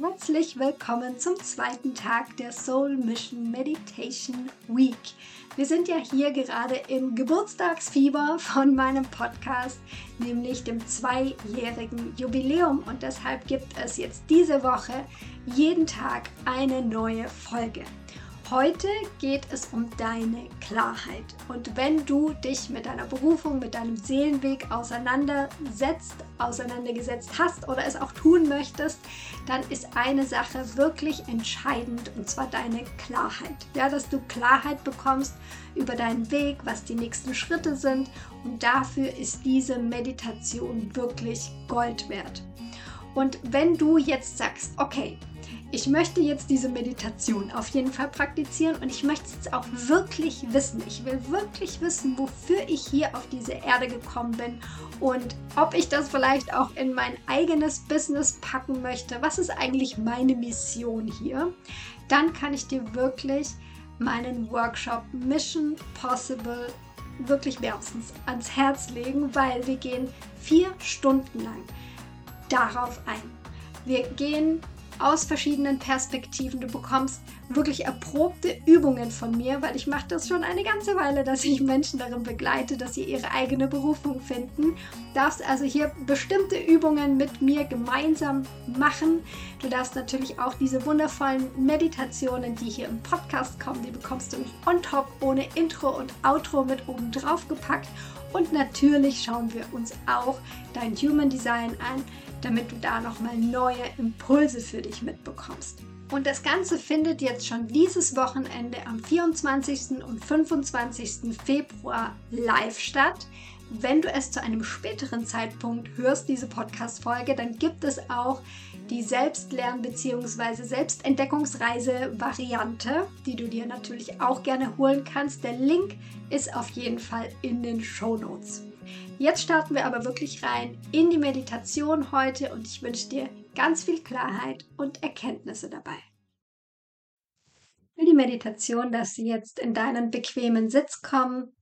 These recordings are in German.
Herzlich willkommen zum zweiten Tag der Soul Mission Meditation Week. Wir sind ja hier gerade im Geburtstagsfieber von meinem Podcast, nämlich dem zweijährigen Jubiläum. Und deshalb gibt es jetzt diese Woche jeden Tag eine neue Folge. Heute geht es um deine Klarheit. Und wenn du dich mit deiner Berufung, mit deinem Seelenweg auseinandersetzt, auseinandergesetzt hast oder es auch tun möchtest, dann ist eine Sache wirklich entscheidend und zwar deine Klarheit. Ja, dass du Klarheit bekommst über deinen Weg, was die nächsten Schritte sind und dafür ist diese Meditation wirklich Gold wert. Und wenn du jetzt sagst, okay, ich möchte jetzt diese Meditation auf jeden Fall praktizieren und ich möchte es auch wirklich wissen. Ich will wirklich wissen, wofür ich hier auf diese Erde gekommen bin und ob ich das vielleicht auch in mein eigenes Business packen möchte. Was ist eigentlich meine Mission hier? Dann kann ich dir wirklich meinen Workshop Mission Possible wirklich wärmstens ans Herz legen, weil wir gehen vier Stunden lang darauf ein. Wir gehen aus verschiedenen Perspektiven. Du bekommst wirklich erprobte Übungen von mir, weil ich mache das schon eine ganze Weile, dass ich Menschen darin begleite, dass sie ihre eigene Berufung finden. Du darfst also hier bestimmte Übungen mit mir gemeinsam machen. Du darfst natürlich auch diese wundervollen Meditationen, die hier im Podcast kommen, die bekommst du on top ohne Intro und Outro mit oben drauf gepackt. Und natürlich schauen wir uns auch dein Human Design an damit du da nochmal neue Impulse für dich mitbekommst. Und das Ganze findet jetzt schon dieses Wochenende am 24. und 25. Februar live statt. Wenn du es zu einem späteren Zeitpunkt hörst, diese Podcast-Folge, dann gibt es auch die Selbstlern- bzw. Selbstentdeckungsreise-Variante, die du dir natürlich auch gerne holen kannst. Der Link ist auf jeden Fall in den Show Notes. Jetzt starten wir aber wirklich rein in die Meditation heute und ich wünsche dir ganz viel Klarheit und Erkenntnisse dabei. Für die Meditation dass sie jetzt in deinen bequemen Sitz kommen.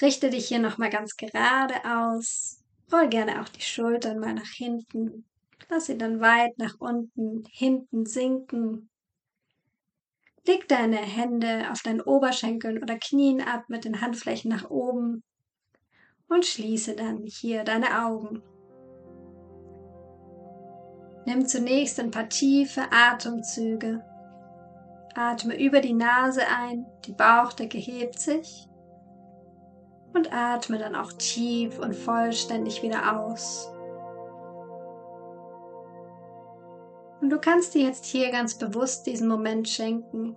Richte dich hier nochmal ganz gerade aus. Roll gerne auch die Schultern mal nach hinten. Lass sie dann weit nach unten, hinten sinken. Leg deine Hände auf deinen Oberschenkeln oder Knien ab mit den Handflächen nach oben und schließe dann hier deine Augen. Nimm zunächst ein paar tiefe Atemzüge. Atme über die Nase ein, die Bauchdecke hebt sich und atme dann auch tief und vollständig wieder aus. Und du kannst dir jetzt hier ganz bewusst diesen Moment schenken,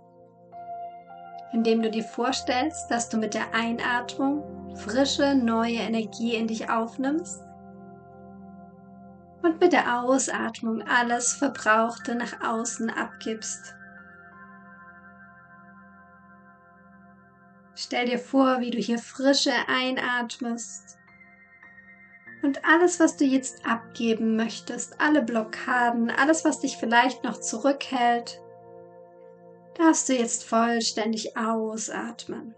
indem du dir vorstellst, dass du mit der Einatmung frische, neue Energie in dich aufnimmst und mit der Ausatmung alles Verbrauchte nach außen abgibst. Stell dir vor, wie du hier Frische einatmest und alles, was du jetzt abgeben möchtest, alle Blockaden, alles, was dich vielleicht noch zurückhält, darfst du jetzt vollständig ausatmen.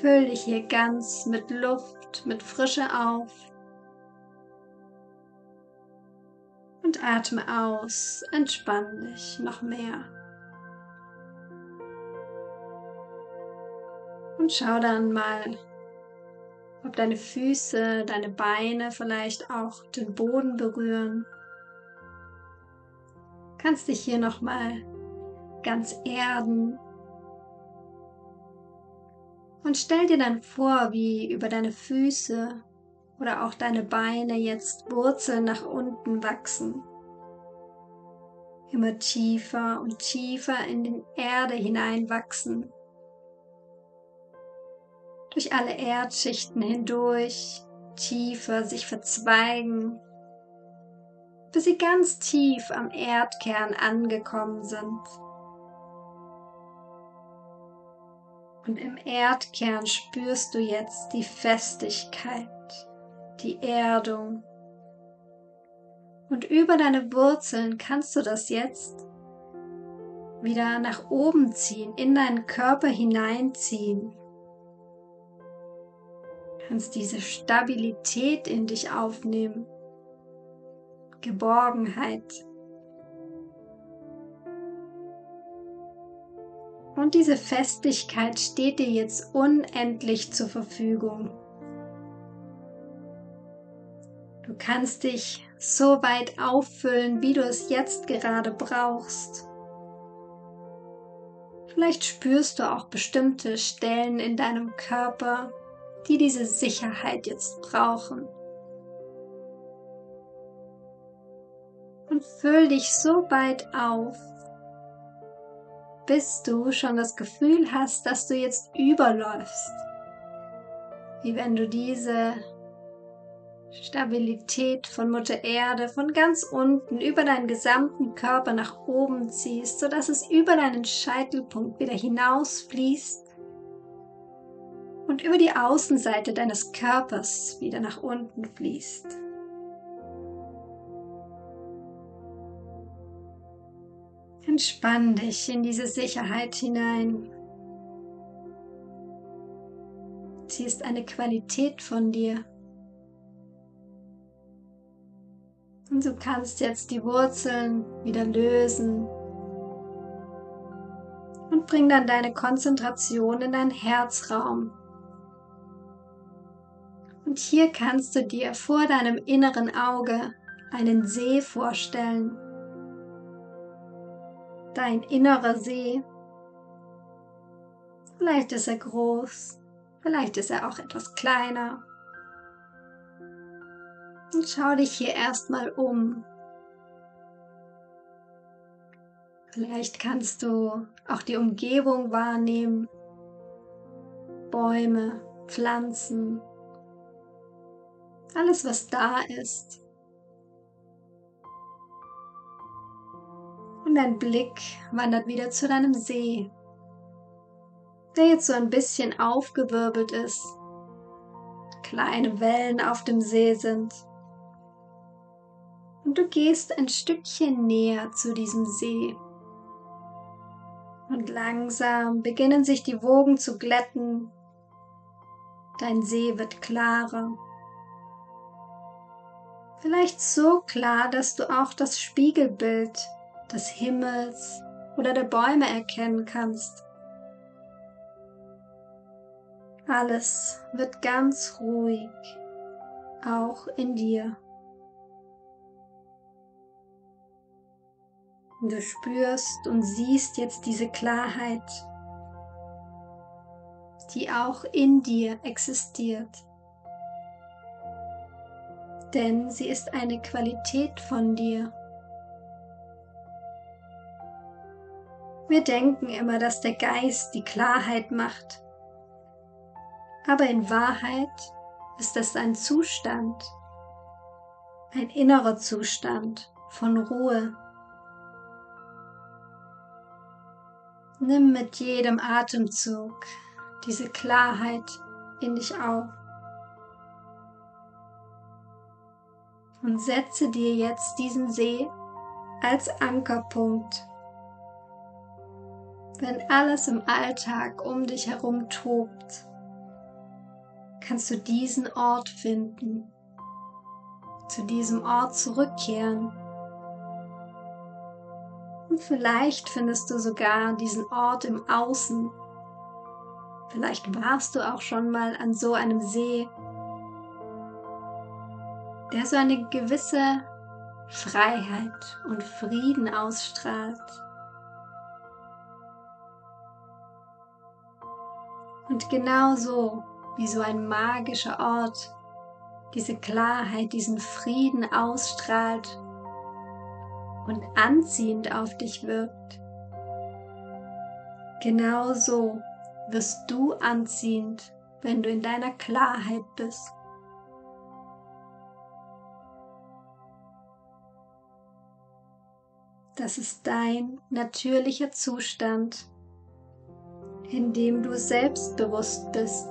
Füll dich hier ganz mit Luft, mit Frische auf. Und atme aus, entspann dich noch mehr. Und schau dann mal, ob deine Füße, deine Beine vielleicht auch den Boden berühren. Kannst dich hier noch mal ganz erden und stell dir dann vor, wie über deine Füße oder auch deine Beine jetzt Wurzeln nach unten wachsen. Immer tiefer und tiefer in die Erde hineinwachsen. Durch alle Erdschichten hindurch tiefer sich verzweigen, bis sie ganz tief am Erdkern angekommen sind. Und im Erdkern spürst du jetzt die Festigkeit, die Erdung. Und über deine Wurzeln kannst du das jetzt wieder nach oben ziehen, in deinen Körper hineinziehen. Kannst diese Stabilität in dich aufnehmen, Geborgenheit. Und diese Festigkeit steht dir jetzt unendlich zur Verfügung. Du kannst dich so weit auffüllen, wie du es jetzt gerade brauchst. Vielleicht spürst du auch bestimmte Stellen in deinem Körper, die diese Sicherheit jetzt brauchen. Und füll dich so weit auf, bis du schon das Gefühl hast, dass du jetzt überläufst. Wie wenn du diese Stabilität von Mutter Erde von ganz unten über deinen gesamten Körper nach oben ziehst, sodass es über deinen Scheitelpunkt wieder hinausfließt und über die Außenseite deines Körpers wieder nach unten fließt. Entspann dich in diese Sicherheit hinein. Sie ist eine Qualität von dir. Und du kannst jetzt die Wurzeln wieder lösen und bring dann deine Konzentration in deinen Herzraum. Und hier kannst du dir vor deinem inneren Auge einen See vorstellen. Dein innerer See. Vielleicht ist er groß, vielleicht ist er auch etwas kleiner. Und schau dich hier erstmal um. Vielleicht kannst du auch die Umgebung wahrnehmen. Bäume, Pflanzen, alles was da ist. Und dein Blick wandert wieder zu deinem See, der jetzt so ein bisschen aufgewirbelt ist. Kleine Wellen auf dem See sind und du gehst ein Stückchen näher zu diesem See. Und langsam beginnen sich die Wogen zu glätten. Dein See wird klarer. Vielleicht so klar, dass du auch das Spiegelbild des Himmels oder der Bäume erkennen kannst. Alles wird ganz ruhig, auch in dir. Du spürst und siehst jetzt diese Klarheit, die auch in dir existiert. Denn sie ist eine Qualität von dir. Wir denken immer, dass der Geist die Klarheit macht. Aber in Wahrheit ist es ein Zustand, ein innerer Zustand von Ruhe, Nimm mit jedem Atemzug diese Klarheit in dich auf. Und setze dir jetzt diesen See als Ankerpunkt. Wenn alles im Alltag um dich herum tobt, kannst du diesen Ort finden, zu diesem Ort zurückkehren und vielleicht findest du sogar diesen Ort im Außen. Vielleicht warst du auch schon mal an so einem See, der so eine gewisse Freiheit und Frieden ausstrahlt. Und genauso wie so ein magischer Ort diese Klarheit, diesen Frieden ausstrahlt und anziehend auf dich wirkt. Genauso wirst du anziehend, wenn du in deiner Klarheit bist. Das ist dein natürlicher Zustand, in dem du selbstbewusst bist.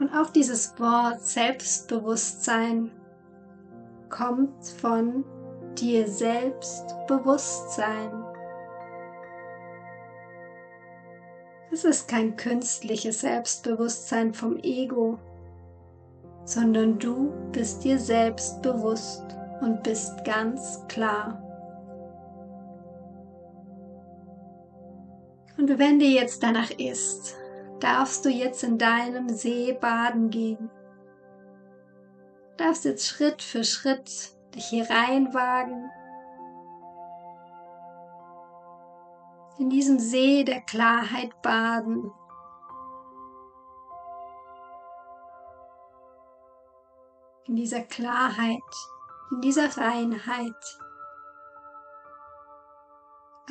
Und auch dieses Wort Selbstbewusstsein kommt von dir selbst Bewusstsein. Es ist kein künstliches Selbstbewusstsein vom Ego. sondern du bist dir selbst bewusst und bist ganz klar. Und wenn dir jetzt danach ist, darfst du jetzt in deinem See baden gehen. Darfst jetzt Schritt für Schritt dich hier reinwagen. In diesem See der Klarheit baden. In dieser Klarheit, in dieser Reinheit.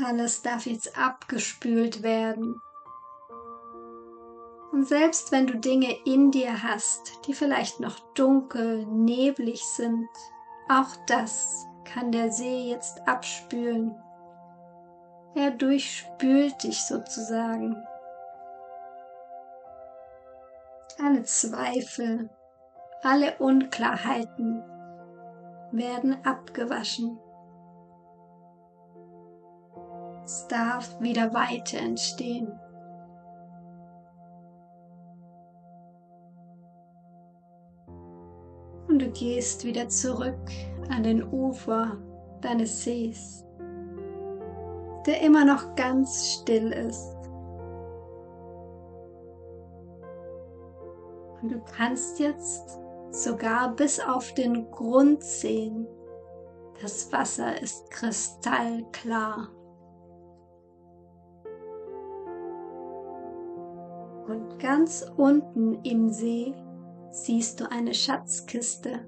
Alles darf jetzt abgespült werden. Und selbst wenn du Dinge in dir hast, die vielleicht noch dunkel, neblig sind, auch das kann der See jetzt abspülen. Er durchspült dich sozusagen. Alle Zweifel, alle Unklarheiten werden abgewaschen. Es darf wieder Weite entstehen. Und du gehst wieder zurück an den Ufer deines Sees, der immer noch ganz still ist. Und du kannst jetzt sogar bis auf den Grund sehen. Das Wasser ist kristallklar. Und ganz unten im See siehst du eine Schatzkiste,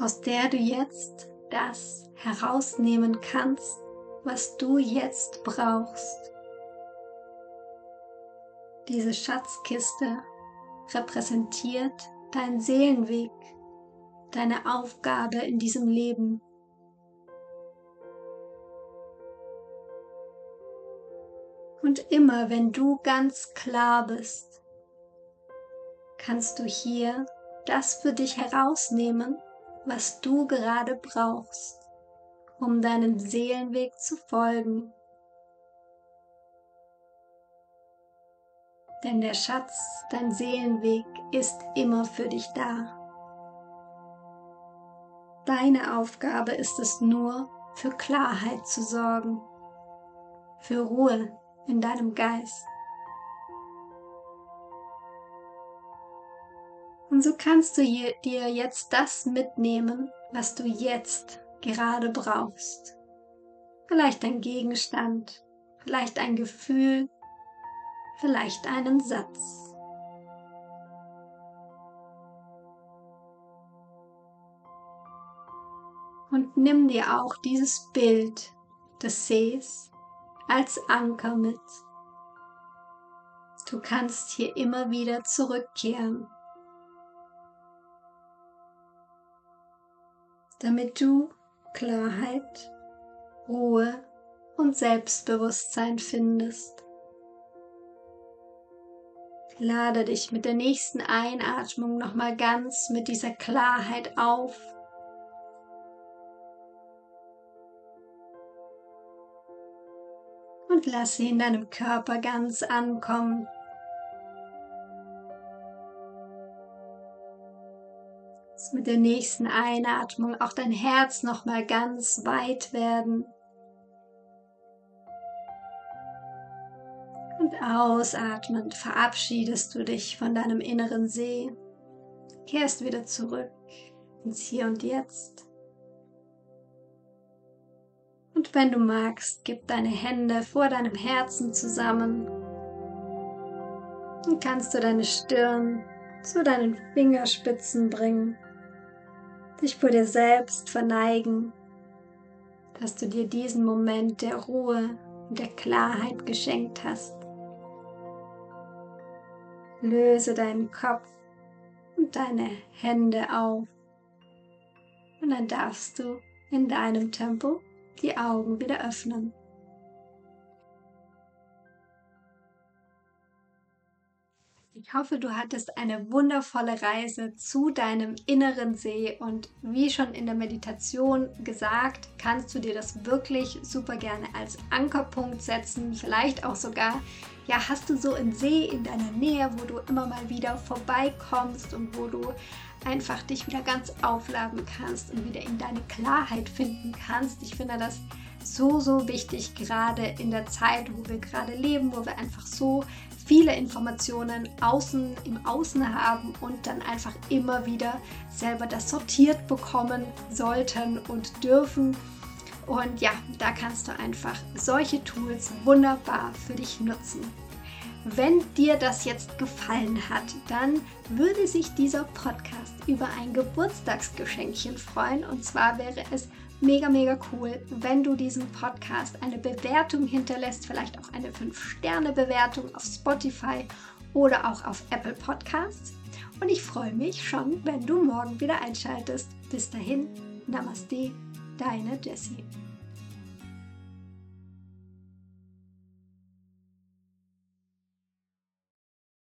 aus der du jetzt das herausnehmen kannst, was du jetzt brauchst. Diese Schatzkiste repräsentiert dein Seelenweg, deine Aufgabe in diesem Leben. Und immer wenn du ganz klar bist, kannst du hier das für dich herausnehmen, was du gerade brauchst, um deinem Seelenweg zu folgen. Denn der Schatz, dein Seelenweg, ist immer für dich da. Deine Aufgabe ist es nur, für Klarheit zu sorgen, für Ruhe in deinem Geist. Und so kannst du dir jetzt das mitnehmen, was du jetzt gerade brauchst. Vielleicht ein Gegenstand, vielleicht ein Gefühl, vielleicht einen Satz. Und nimm dir auch dieses Bild des Sees als Anker mit. Du kannst hier immer wieder zurückkehren, damit du Klarheit, Ruhe und Selbstbewusstsein findest. Lade dich mit der nächsten Einatmung nochmal ganz mit dieser Klarheit auf und lass sie in deinem Körper ganz ankommen. Lass mit der nächsten Einatmung auch dein Herz noch mal ganz weit werden. Und ausatmend verabschiedest du dich von deinem inneren See, kehrst wieder zurück ins Hier und Jetzt. Und wenn du magst, gib deine Hände vor deinem Herzen zusammen. Dann kannst du deine Stirn zu deinen Fingerspitzen bringen, dich vor dir selbst verneigen, dass du dir diesen Moment der Ruhe und der Klarheit geschenkt hast. Löse deinen Kopf und deine Hände auf und dann darfst du in deinem Tempo die Augen wieder öffnen. Ich hoffe, du hattest eine wundervolle Reise zu deinem inneren See und wie schon in der Meditation gesagt, kannst du dir das wirklich super gerne als Ankerpunkt setzen. Vielleicht auch sogar, ja, hast du so einen See in deiner Nähe, wo du immer mal wieder vorbeikommst und wo du einfach dich wieder ganz aufladen kannst und wieder in deine Klarheit finden kannst. Ich finde das so, so wichtig, gerade in der Zeit, wo wir gerade leben, wo wir einfach so viele Informationen außen im Außen haben und dann einfach immer wieder selber das sortiert bekommen sollten und dürfen. Und ja, da kannst du einfach solche Tools wunderbar für dich nutzen. Wenn dir das jetzt gefallen hat, dann würde sich dieser Podcast über ein Geburtstagsgeschenkchen freuen. Und zwar wäre es mega, mega cool, wenn du diesem Podcast eine Bewertung hinterlässt, vielleicht auch eine 5-Sterne-Bewertung auf Spotify oder auch auf Apple Podcasts. Und ich freue mich schon, wenn du morgen wieder einschaltest. Bis dahin, Namaste, deine Jessie.